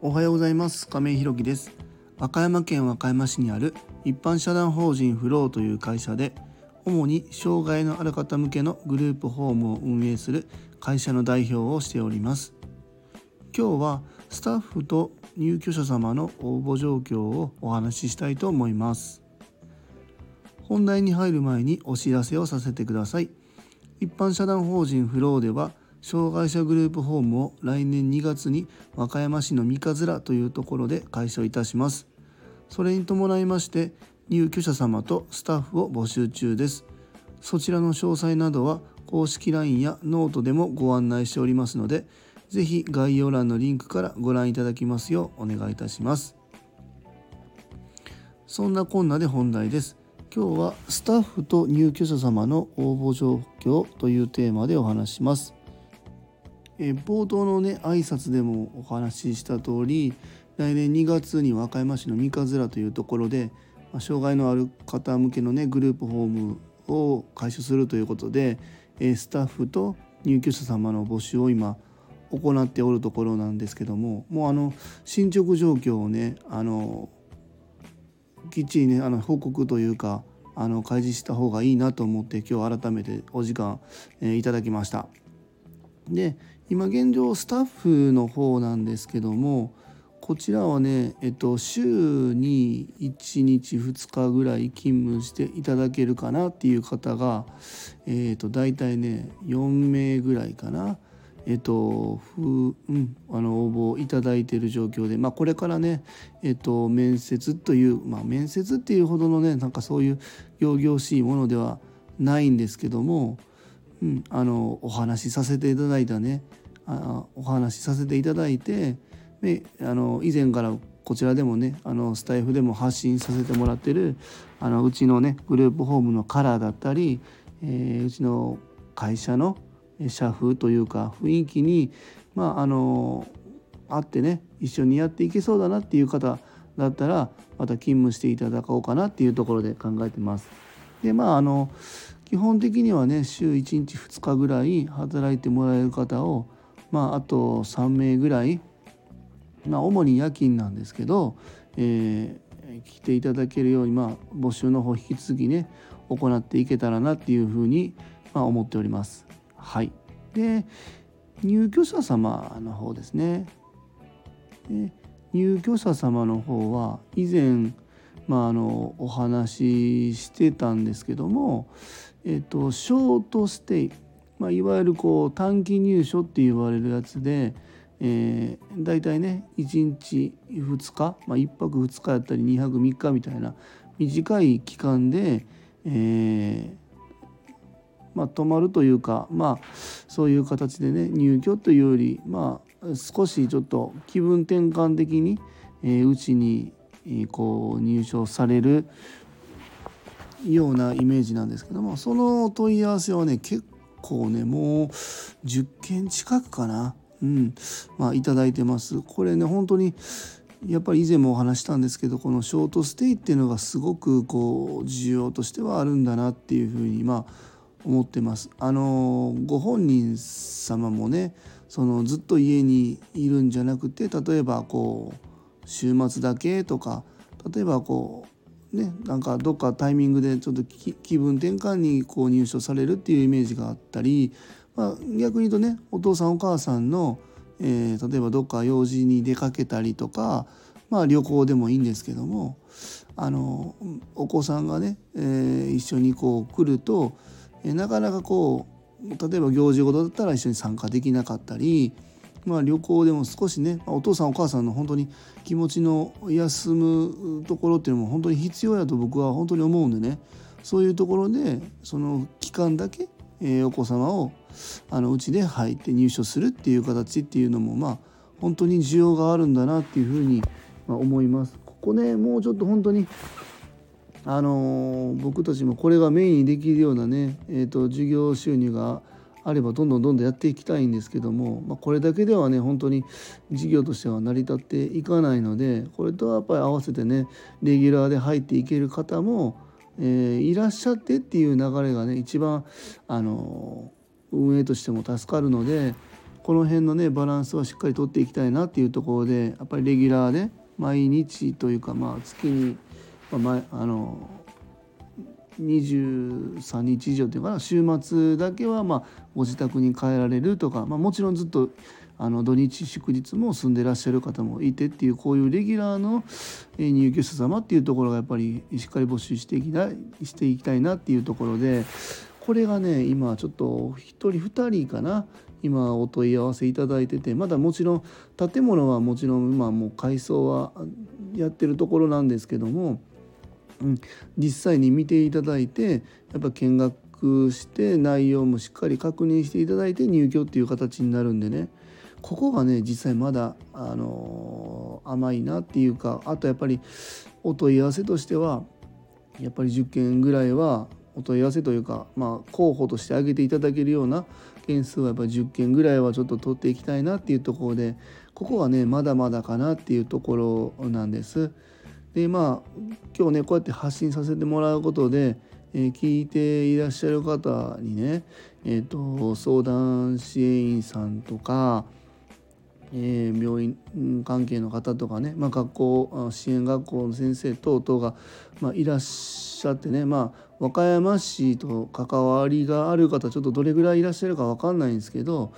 おはようございます。亀井ひろきです。和歌山県和歌山市にある一般社団法人フローという会社で主に障害のある方向けのグループホームを運営する会社の代表をしております。今日はスタッフと入居者様の応募状況をお話ししたいと思います。本題に入る前にお知らせをさせてください。一般社団法人フローでは障害者グループホームを来年2月に和歌山市の三葛というところで開所いたします。それに伴いまして入居者様とスタッフを募集中です。そちらの詳細などは公式 LINE やノートでもご案内しておりますので是非概要欄のリンクからご覧いただきますようお願いいたします。そんなこんなで本題です。今日はスタッフと入居者様の応募状況というテーマでお話します。え冒頭のね挨拶でもお話しした通り来年2月に和歌山市の三日面というところで、ま、障害のある方向けのねグループホームを開始するということで、えスタッフと入居者様の募集を今行っておるところなんですけどももうあの進捗状況をねあのきっちりねあの報告というかあの開示した方がいいなと思って今日改めてお時間、え、いただきました。で今現状スタッフの方なんですけどもこちらはね、えっと、週に1日2日ぐらい勤務していただけるかなっていう方が、えっと、大体ね4名ぐらいかな。えっと、ふうん、あの応募いただいている状況で、まあ、これからね、えっと、面接という、まあ、面接っていうほどのねなんかそういう仰々しいものではないんですけども、うん、あのお話しさせていただいたねあお話しさせていただいてであの以前からこちらでもねあのスタイフでも発信させてもらってるあのうちのねグループホームのカラーだったり、えー、うちの会社の社風というか雰囲気にまああの会ってね一緒にやっていけそうだなっていう方だったらまた勤務していただこうかなっていうところで考えてます。でまああの基本的にはね週1日2日ぐらい働いてもらえる方をまああと3名ぐらいまあ主に夜勤なんですけど、えー、来ていただけるようにまあ募集の方引き続きね行っていけたらなっていうふうにまあ思っております。はい、で入居者様の方ですね。で入居者様の方は以前まあ、あのお話ししてたんですけども、えっと、ショートステイ、まあ、いわゆるこう短期入所って言われるやつで、えー、大体ね1日2日、まあ、1泊2日やったり2泊3日みたいな短い期間で、えーまあ、泊まるというか、まあ、そういう形でね入居というより、まあ、少しちょっと気分転換的にうち、えー、にこう入所されるようなイメージなんですけどもその問い合わせはね結構ねもう10件近くかな、うんまあ、いただいてます。これね本当にやっぱり以前もお話したんですけどこのショートステイっていうのがすごくこう需要としてはあるんだなっていうふうにまあ思ってます。あのご本人様もねそのずっと家にいるんじゃなくて例えばこう週末だけとか例えばこうねなんかどっかタイミングでちょっと気分転換にこう入所されるっていうイメージがあったり、まあ、逆に言うとねお父さんお母さんの、えー、例えばどっか用事に出かけたりとか、まあ、旅行でもいいんですけどもあのお子さんがね、えー、一緒にこう来ると、えー、なかなかこう例えば行事事だったら一緒に参加できなかったりまあ、旅行でも少しねお父さんお母さんの本当に気持ちの休むところっていうのも本当に必要やと僕は本当に思うんでねそういうところでその期間だけ、えー、お子様をあのうちで入って入所するっていう形っていうのもまあ本当に需要があるんだなっていうふうに思います。ここねもうちょっと本当にあのー、僕たちもこれがメインにできるようなね、えーと、と授業収入があればどんどんどんどんやっていきたいんですけども、まあ、これだけではね本当に事業としては成り立っていかないのでこれとはやっぱり合わせてねレギュラーで入っていける方も、えー、いらっしゃってっていう流れがね一番あの運営としても助かるのでこの辺のねバランスはしっかりとっていきたいなっていうところでやっぱりレギュラーで毎日というかまあ月に、まあ、あの23日以上というかな週末だけはまあご自宅に帰られるとか、まあ、もちろんずっとあの土日祝日も住んでらっしゃる方もいてっていうこういうレギュラーの入居者様っていうところがやっぱりしっかり募集していきたいしていきたいなっていうところでこれがね今ちょっと1人2人かな今お問い合わせいただいててまだもちろん建物はもちろん今もう改装はやってるところなんですけども、うん、実際に見ていただいてやっぱ見学して内容もしっかり確認していただいて入居っていう形になるんでねここがね実際まだ、あのー、甘いなっていうかあとやっぱりお問い合わせとしてはやっぱり10件ぐらいはお問い合わせというか、まあ、候補として挙げていただけるような件数はやっぱ10件ぐらいはちょっと取っていきたいなっていうところでここはねまだまだかなっていうところなんです。でまあ今日ねこうやって発信させてもらうことで、えー、聞いていらっしゃる方にね、えーと相談支援員さんとかえー、病院関係の方とかね、まあ、学校支援学校の先生等々が、まあ、いらっしゃってね、まあ、和歌山市と関わりがある方ちょっとどれぐらいいらっしゃるか分かんないんですけど、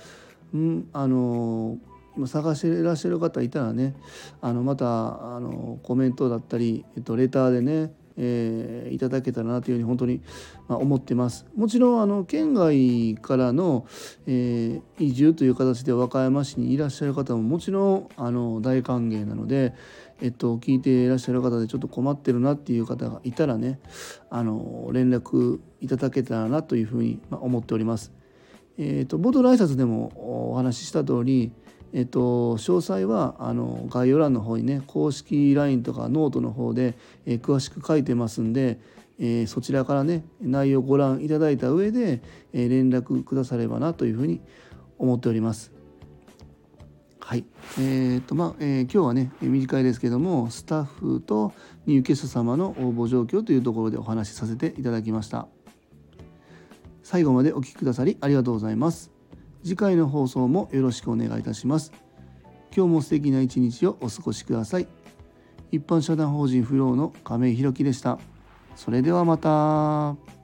うん、あの今探していらっしゃる方いたらねあのまたあのコメントだったり、えっと、レターでねえー、いただけたらなというふうに本当に、まあ、思ってます。もちろんあの県外からの、えー、移住という形で和歌山市にいらっしゃる方ももちろんあの大歓迎なので、えっと、聞いていらっしゃる方でちょっと困ってるなっていう方がいたらねあの連絡いただけたらなというふうにまあ思っております。えーと、冒頭の挨拶でもお話しした通りえっと、詳細はあの概要欄の方にね公式 LINE とかノートの方で、えー、詳しく書いてますんで、えー、そちらからね内容をご覧いただいた上で、えー、連絡くださればなというふうに思っております。はい、えーとまあえー、今日はね短いですけどもスタッフと入居者様の応募状況というところでお話しさせていただきました。最後までお聴きくださりありがとうございます。次回の放送もよろしくお願いいたします。今日も素敵な一日をお過ごしください。一般社団法人フローの亀井弘樹でした。それではまた。